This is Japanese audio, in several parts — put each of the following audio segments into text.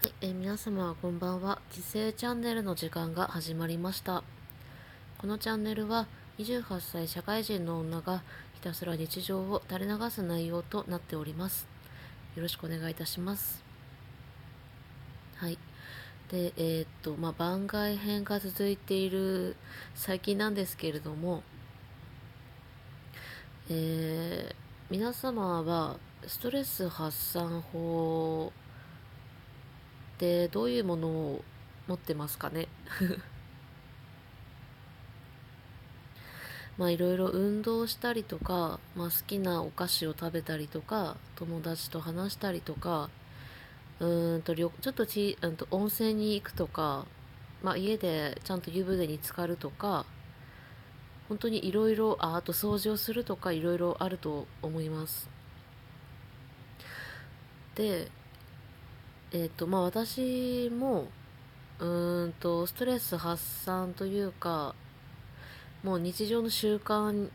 はい、え皆様こんばんは。時世チャンネルの時間が始まりました。このチャンネルは28歳社会人の女がひたすら日常を垂れ流す内容となっております。よろしくお願いいたします。はい。で、えーっと、まあ、番外編が続いている最近なんですけれども、えー皆様はストレス発散法ってどういうものを持ってますかね？まあいろいろ運動したりとか、まあ、好きなお菓子を食べたりとか友達と話したりとかうんとちょっとちうんと温泉に行くとか、まあ、家でちゃんと湯船に浸かるとか本当にいろいろああと掃除をするとかいろいろあると思います。でえっ、とまあ私もうんとストレス発散というかもう日常の習慣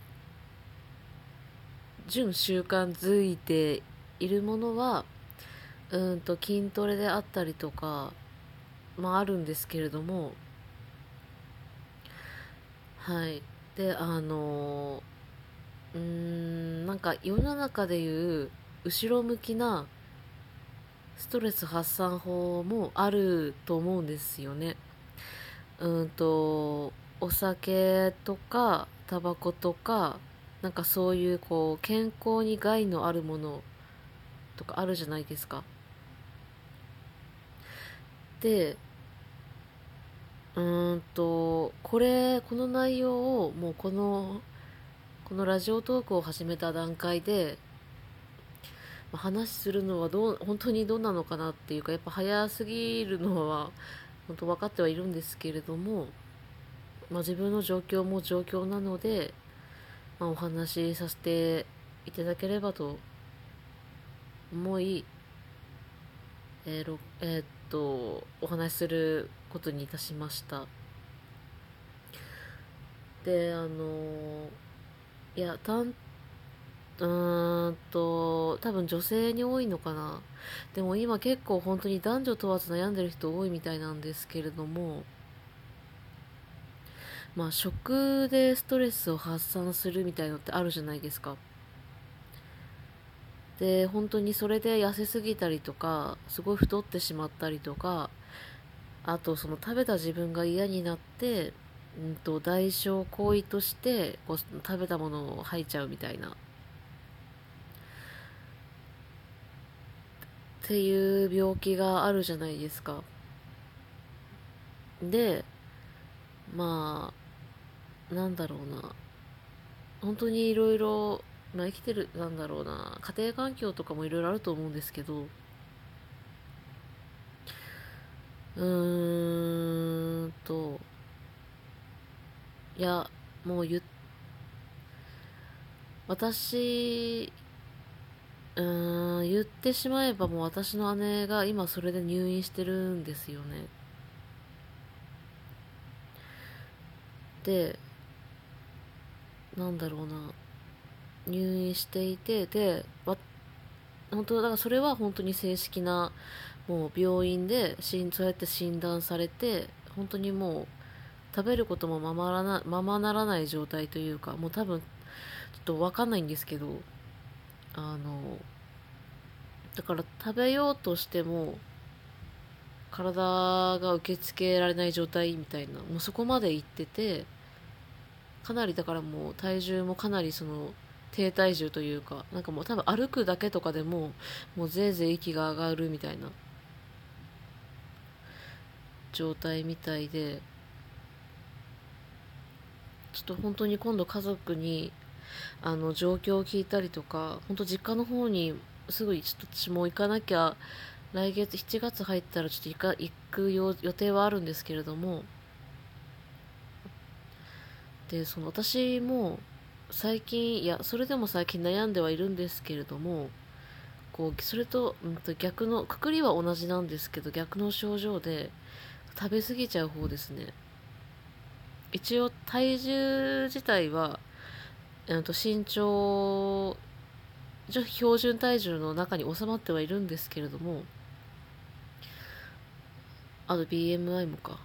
準習慣づいているものはうんと筋トレであったりとかまああるんですけれどもはい。であのうんなんか世の中でいう後ろ向きなストレス発散法もあると思うんですよね。うんとお酒とかタバコとかなんかそういうこう健康に害のあるものとかあるじゃないですか。でうんとこれこの内容をもうこのこのラジオトークを始めた段階でまあ話するのはどう本当にどうなのかなっていうかやっぱ早すぎるのは本当分かってはいるんですけれども、まあ、自分の状況も状況なので、まあ、お話しさせていただければと思い、えーろえーっとお話しすることにいたしました。であのいやたんうーんと多分女性に多いのかな。でも今結構本当に男女問わず悩んでる人多いみたいなんですけれどもまあ食でストレスを発散するみたいのってあるじゃないですか。で本当にそれで痩せすぎたりとかすごい太ってしまったりとかあとその食べた自分が嫌になってうんと代償行為としてこう食べたものを吐いちゃうみたいな。っていう病気があるじゃないですか。で、まあ、なんだろうな。本当にいろいろ、まあ、生きてる、なんだろうな。家庭環境とかもいろいろあると思うんですけど、うーんと、いや、もう言、私、うん、言ってしまえばもう私の姉が今それで入院してるんですよね。で、なんだろうな、入院していて、で、本当だからそれは本当に正式な、もう病院で、そうやって診断されて、本当にもう食べることもままらな、ままならない状態というか、もう多分、ちょっとわかんないんですけど、あのだから食べようとしても体が受け付けられない状態みたいなもうそこまで行っててかなりだからもう体重もかなりその低体重というかなんかもう多分歩くだけとかでももうぜいぜい息が上がるみたいな状態みたいでちょっと本当に今度家族にあの状況を聞いたりとか本当実家の方にすぐちょっと私も行かなきゃ来月7月入ったらちょっと行か行く予定はあるんですけれども。でその私も最近いやそれでも最近悩んではいるんですけれどもこうそれと,、うん、と逆のくくりは同じなんですけど逆の症状で食べ過ぎちゃう方ですね。一応体重自体はえーと身長じゃ標準体重の中に収まってはいるんですけれどもあと BMI もか。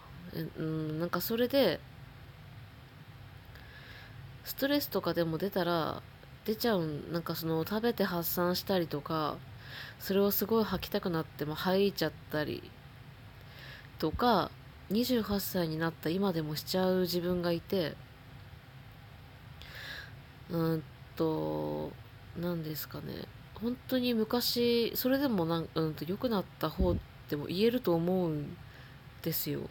うんなんかそれでストレスとかでも出たら出ちゃうなんかその食べて発散したりとかそれをすごい吐きたくなっても吐いちゃったりとか28歳になった今でもしちゃう自分がいてうんと何ですかね。本当に昔それでもなん、うん、と良くなった方でも言えると思うんですよ。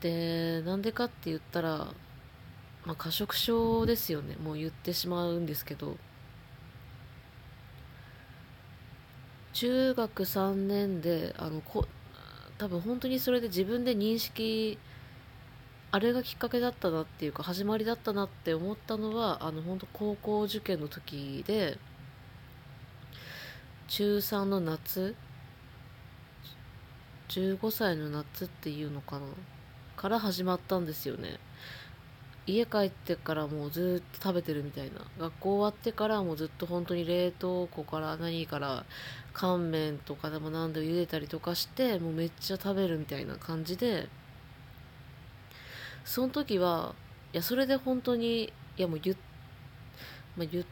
でなんでかって言ったら、まあ、過食症ですよね。もう言ってしまうんですけど。中学3年であのこ多分本当にそれで自分で認識してあれがきっかけだったなっていうか始まりだったなって思ったのはあの本当高校受験の時で中3の夏15歳の夏っていうのかなから始まったんですよね。家帰ってからもうずっと食べてるみたいな。学校終わってからもうずっと本当に冷凍庫から何から乾麺とかでも何でも茹でたりとかしてもうめっちゃ食べるみたいな感じでその時はいやそれで本当にいやもう言,、まあ、言っ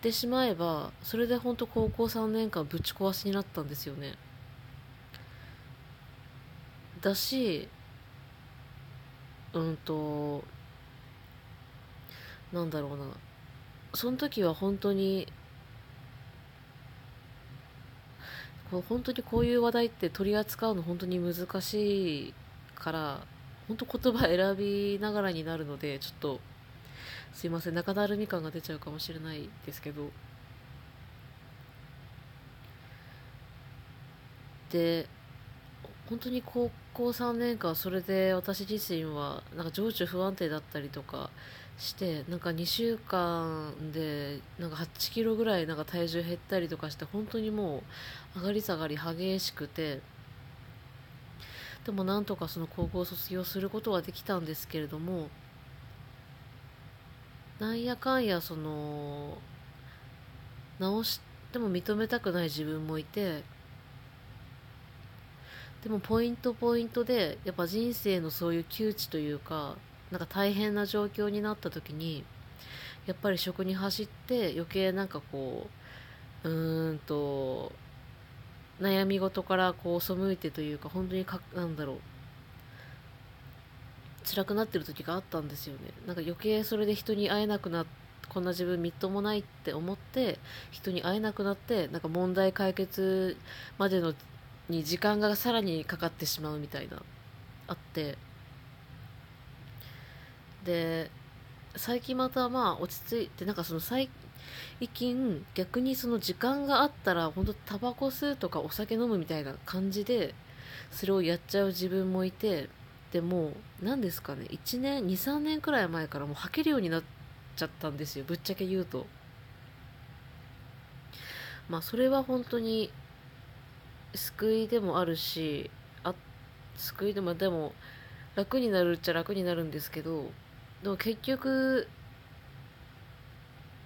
てしまえばそれで本当高校3年間ぶち壊しになったんですよね。だしうんとなんだろうな。その時は本当に本当にこういう話題って取り扱うの本当に難しいから本当言葉選びながらになるのでちょっとすいません。中だるみ感が出ちゃうかもしれないですけど。で本当に高校3年間それで私自身はなんか情緒不安定だったりとかしてなんか2週間でなんか8キロぐらいなんか体重減ったりとかして本当にもう上がり下がり激しくてでもなんとかその高校を卒業することはできたんですけれどもなんやかんやその直しても認めたくない自分もいてでもポイントポイントでやっぱ人生のそういう窮地というかなんか大変な状況になった時にやっぱり食に走って余計なんかこううーんと悩み事からこう背いてというか本当にかなんだろう。辛くなってる時があったんですよね。なんか余計それで人に会えなくなこんな自分みっともないって思って人に会えなくなってなんか問題解決までのに時間がさらにかかってしまうみたいなあって。で最近またまあ落ち着いてなんかその最一近逆にその時間があったら本当タバコ吸うとかお酒飲むみたいな感じでそれをやっちゃう自分もいてでも何ですかね1年23年くらい前からもう吐けるようになっちゃったんですよぶっちゃけ言うと。まあそれは本当に救いでもあるしあ救いでもでも楽になるっちゃ楽になるんですけどでも結局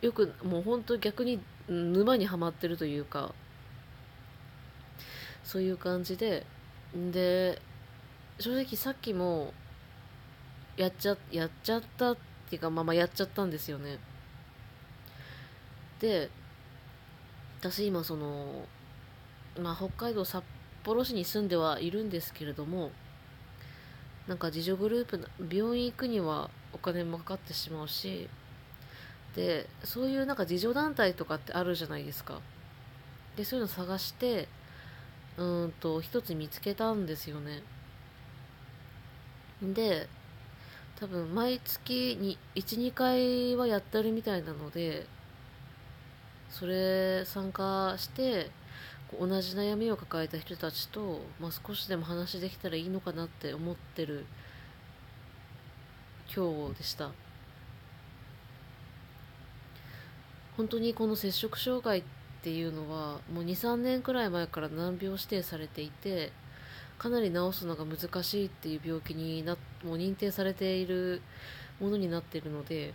よくもう本当逆に沼にはまってるというかそういう感じでで正直さっきもやっちゃやっちゃったっていうかまあまあやっちゃったんですよね。で私今そのまあ北海道札幌市に住んではいるんですけれどもなんか自助グループ病院行くにはお金もかかってしまうしでそういうなんか自助団体とかってあるじゃないですか。でそういうの探してうんと一つ見つけたんですよね。で多分毎月に12回はやってるみたいなのでそれ参加して同じ悩みを抱えた人たちと、まあ、少しでも話できたらいいのかなって思ってる今日でした。本当にこの摂食障害っていうのはもう23年くらい前から難病指定されていてかなり治すのが難しいっていう病気になもう認定されているものになっているので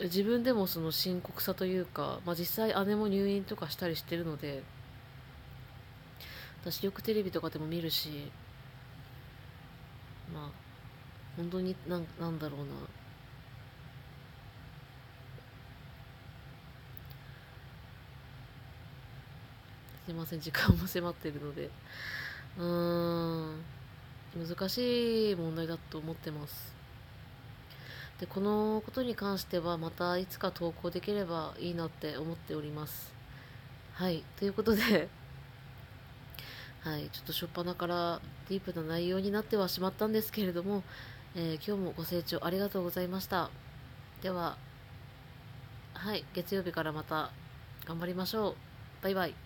自分でもその深刻さというか、まあ、実際姉も入院とかしたりしてるので私よくテレビとかでも見るしまあ本当にななんだろうな。すいません時間も迫ってるので。うーん。難しい問題だと思ってます。でこのことに関してはまたいつか投稿できればいいなって思っております。はい。ということではい。ちょっと初っ端からディープな内容になってはしまったんですけれども、えー、今日もご清聴ありがとうございました。でははい。月曜日からまた頑張りましょう。バイバイ。